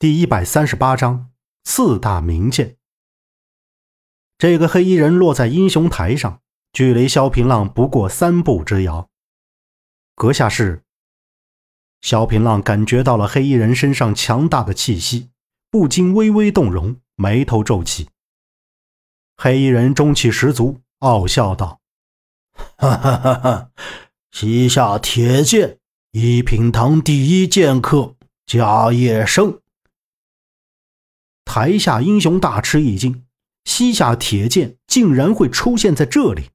第一百三十八章四大名剑。这个黑衣人落在英雄台上，距离萧平浪不过三步之遥。阁下是？萧平浪感觉到了黑衣人身上强大的气息，不禁微微动容，眉头皱起。黑衣人中气十足，傲笑道：“哈哈哈哈！西夏铁剑，一品堂第一剑客迦叶生。”台下英雄大吃一惊，西夏铁剑竟然会出现在这里。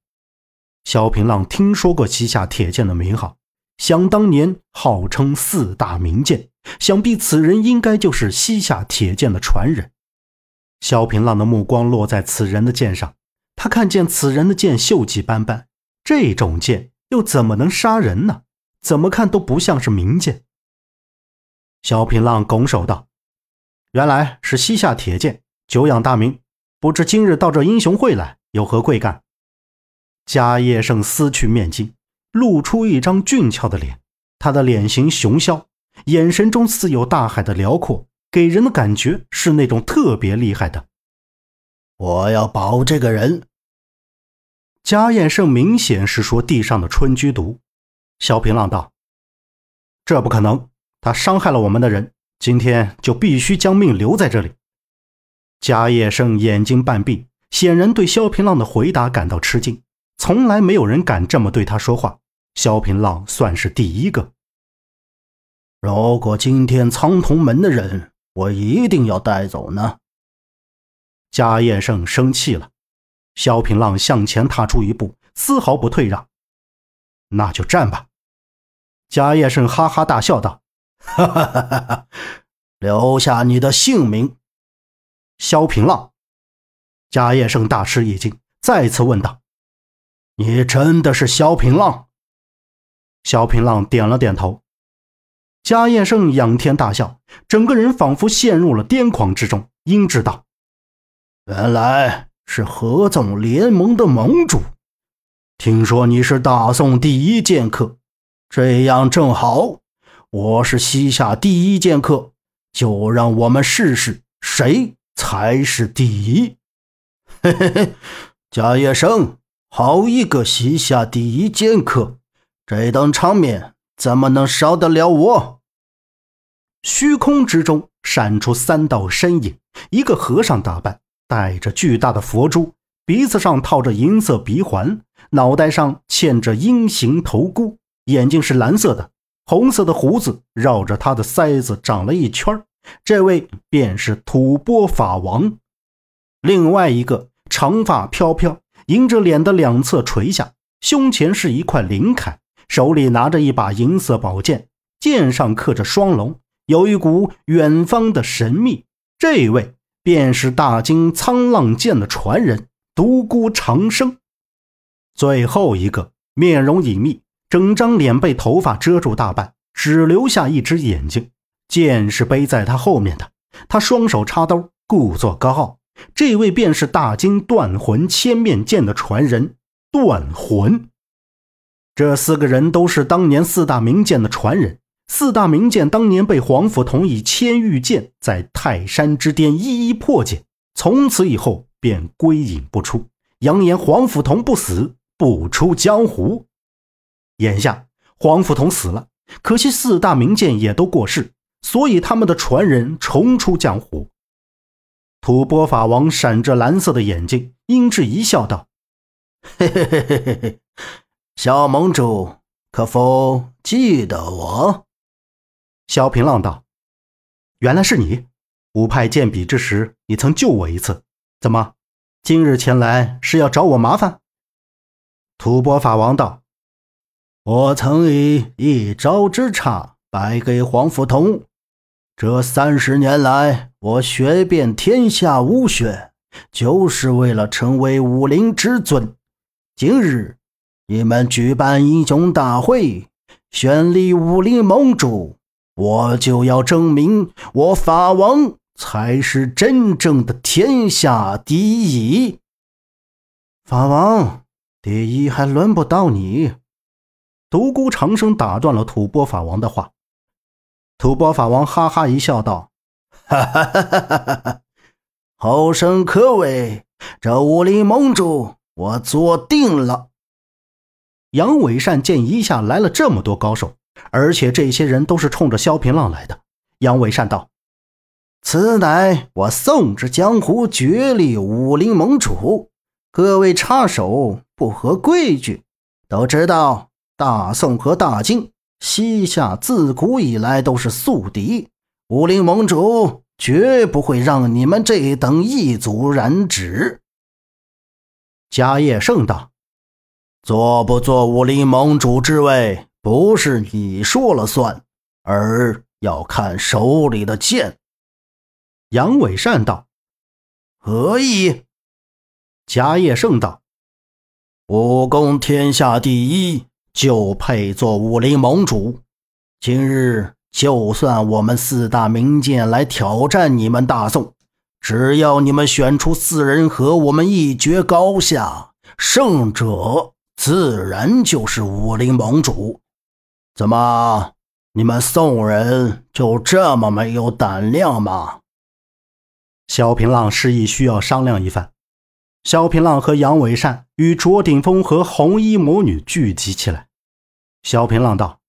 萧平浪听说过西夏铁剑的名号，想当年号称四大名剑，想必此人应该就是西夏铁剑的传人。萧平浪的目光落在此人的剑上，他看见此人的剑锈迹斑斑，这种剑又怎么能杀人呢？怎么看都不像是名剑。萧平浪拱手道。原来是西夏铁剑，久仰大名，不知今日到这英雄会来，有何贵干？迦叶盛撕去面巾，露出一张俊俏的脸，他的脸型雄骁，眼神中似有大海的辽阔，给人的感觉是那种特别厉害的。我要保这个人。迦叶胜明显是说地上的春居毒。萧平浪道：“这不可能，他伤害了我们的人。”今天就必须将命留在这里。迦叶胜眼睛半闭，显然对萧平浪的回答感到吃惊。从来没有人敢这么对他说话，萧平浪算是第一个。如果今天苍铜门的人，我一定要带走呢。迦叶胜生气了。萧平浪向前踏出一步，丝毫不退让。那就战吧。迦叶胜哈哈大笑道。哈哈哈哈哈！留下你的姓名，萧平浪。迦叶盛大吃一惊，再次问道：“你真的是萧平浪？”萧平浪点了点头。迦叶盛仰天大笑，整个人仿佛陷入了癫狂之中，应知道：“原来是合纵联盟的盟主。听说你是大宋第一剑客，这样正好。”我是西夏第一剑客，就让我们试试谁才是第一。嘿嘿嘿，贾叶生，好一个西夏第一剑客，这等场面怎么能少得了我？虚空之中闪出三道身影，一个和尚打扮，戴着巨大的佛珠，鼻子上套着银色鼻环，脑袋上嵌着鹰形头箍，眼睛是蓝色的。红色的胡子绕着他的腮子长了一圈这位便是吐蕃法王。另外一个长发飘飘，迎着脸的两侧垂下，胸前是一块灵铠，手里拿着一把银色宝剑，剑上刻着双龙，有一股远方的神秘。这位便是大金沧浪剑的传人独孤长生。最后一个面容隐秘。整张脸被头发遮住大半，只留下一只眼睛。剑是背在他后面的，他双手插兜，故作高傲。这位便是大金断魂千面剑的传人断魂。这四个人都是当年四大名剑的传人。四大名剑当年被皇甫同以千玉剑在泰山之巅一一破解，从此以后便归隐不出，扬言皇甫同不死不出江湖。眼下黄甫同死了，可惜四大名剑也都过世，所以他们的传人重出江湖。吐蕃法王闪着蓝色的眼睛，阴鸷一笑，道：“嘿嘿嘿嘿嘿嘿，小盟主可否记得我？”萧平浪道：“原来是你，五派剑比之时，你曾救我一次，怎么今日前来是要找我麻烦？”吐蕃法王道。我曾以一招之差败给黄甫同，这三十年来，我学遍天下武学，就是为了成为武林之尊。今日你们举办英雄大会，选立武林盟主，我就要证明我法王才是真正的天下第一。法王，第一还轮不到你。独孤长生打断了吐蕃法王的话。吐蕃法王哈哈一笑，道：“哈哈哈哈哈哈！后生可畏，这武林盟主我做定了。杨伟善见一下来了这么多高手，而且这些人都是冲着萧平浪来的。杨伟善道：“此乃我宋之江湖绝力武林盟主，各位插手不合规矩。都知道大宋和大金西夏自古以来都是宿敌，武林盟主绝不会让你们这等异族染指。”迦叶盛道。做不做武林盟主之位，不是你说了算，而要看手里的剑。杨伟善道：“何意？”迦叶盛道：“武功天下第一，就配做武林盟主。今日就算我们四大名剑来挑战你们大宋，只要你们选出四人和我们一决高下，胜者。”自然就是武林盟主，怎么你们宋人就这么没有胆量吗？萧平浪示意需要商量一番。萧平浪和杨伟善与卓鼎峰和红衣魔女聚集起来。萧平浪道：“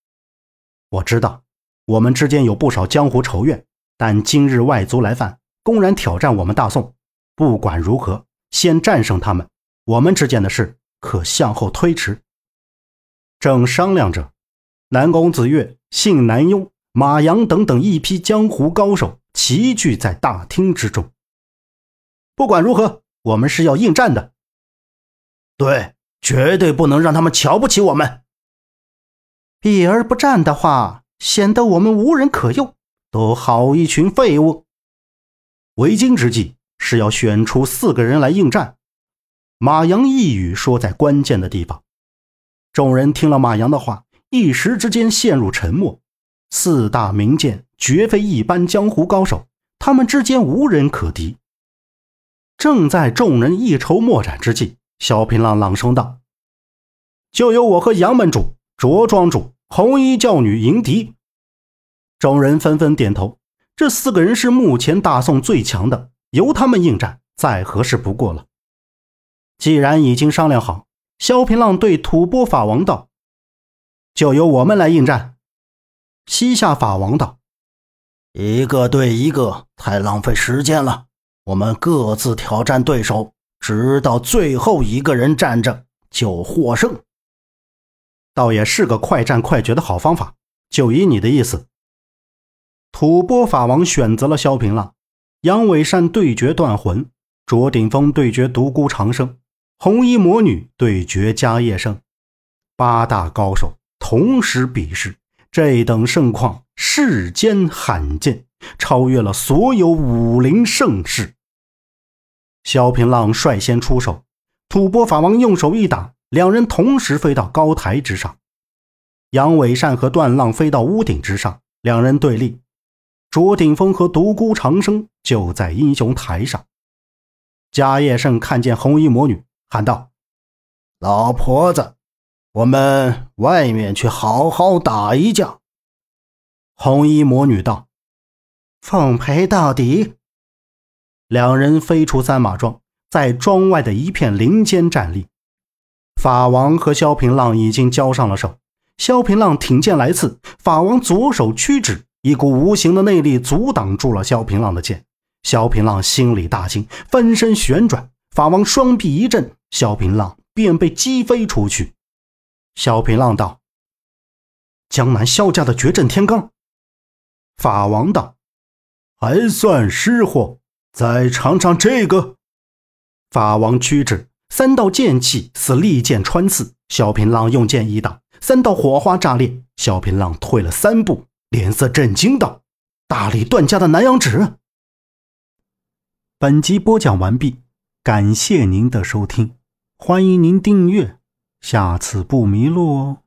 我知道我们之间有不少江湖仇怨，但今日外族来犯，公然挑战我们大宋，不管如何，先战胜他们，我们之间的事。”可向后推迟。正商量着，南宫子月、信南雍、马阳等等一批江湖高手齐聚在大厅之中。不管如何，我们是要应战的。对，绝对不能让他们瞧不起我们。避而不战的话，显得我们无人可用，都好一群废物。为今之计是要选出四个人来应战。马阳一语说在关键的地方，众人听了马阳的话，一时之间陷入沉默。四大名剑绝非一般江湖高手，他们之间无人可敌。正在众人一筹莫展之际，萧平浪朗声道：“就由我和杨门主、着庄主、红衣教女迎敌。”众人纷纷点头。这四个人是目前大宋最强的，由他们应战，再合适不过了。既然已经商量好，萧平浪对吐蕃法王道：“就由我们来应战。”西夏法王道：“一个对一个，太浪费时间了。我们各自挑战对手，直到最后一个人站着就获胜。倒也是个快战快决的好方法。就依你的意思。”吐蕃法王选择了萧平浪，杨伟善对决断魂，卓顶峰对决独孤长生。红衣魔女对决迦叶盛，八大高手同时比试，这等盛况世间罕见，超越了所有武林盛世。萧平浪率先出手，吐蕃法王用手一打，两人同时飞到高台之上。杨伟善和段浪飞到屋顶之上，两人对立。卓鼎峰和独孤长生就在英雄台上。迦叶盛看见红衣魔女。喊道：“老婆子，我们外面去好好打一架。”红衣魔女道：“奉陪到底。”两人飞出三马庄，在庄外的一片林间站立。法王和萧平浪已经交上了手。萧平浪挺剑来刺，法王左手屈指，一股无形的内力阻挡住了萧平浪的剑。萧平浪心里大惊，翻身旋转。法王双臂一震，萧平浪便被击飞出去。萧平浪道：“江南萧家的绝阵天罡。”法王道：“还算识货，再尝尝这个。”法王屈指，三道剑气似利剑穿刺。小平浪用剑一挡，三道火花炸裂。小平浪退了三步，脸色震惊道：“大理段家的南阳指。”本集播讲完毕。感谢您的收听，欢迎您订阅，下次不迷路哦。